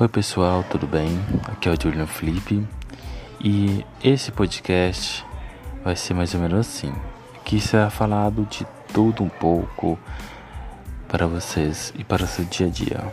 Oi pessoal, tudo bem? Aqui é o Julian Felipe e esse podcast vai ser mais ou menos assim. Aqui será falado de tudo um pouco para vocês e para o seu dia a dia.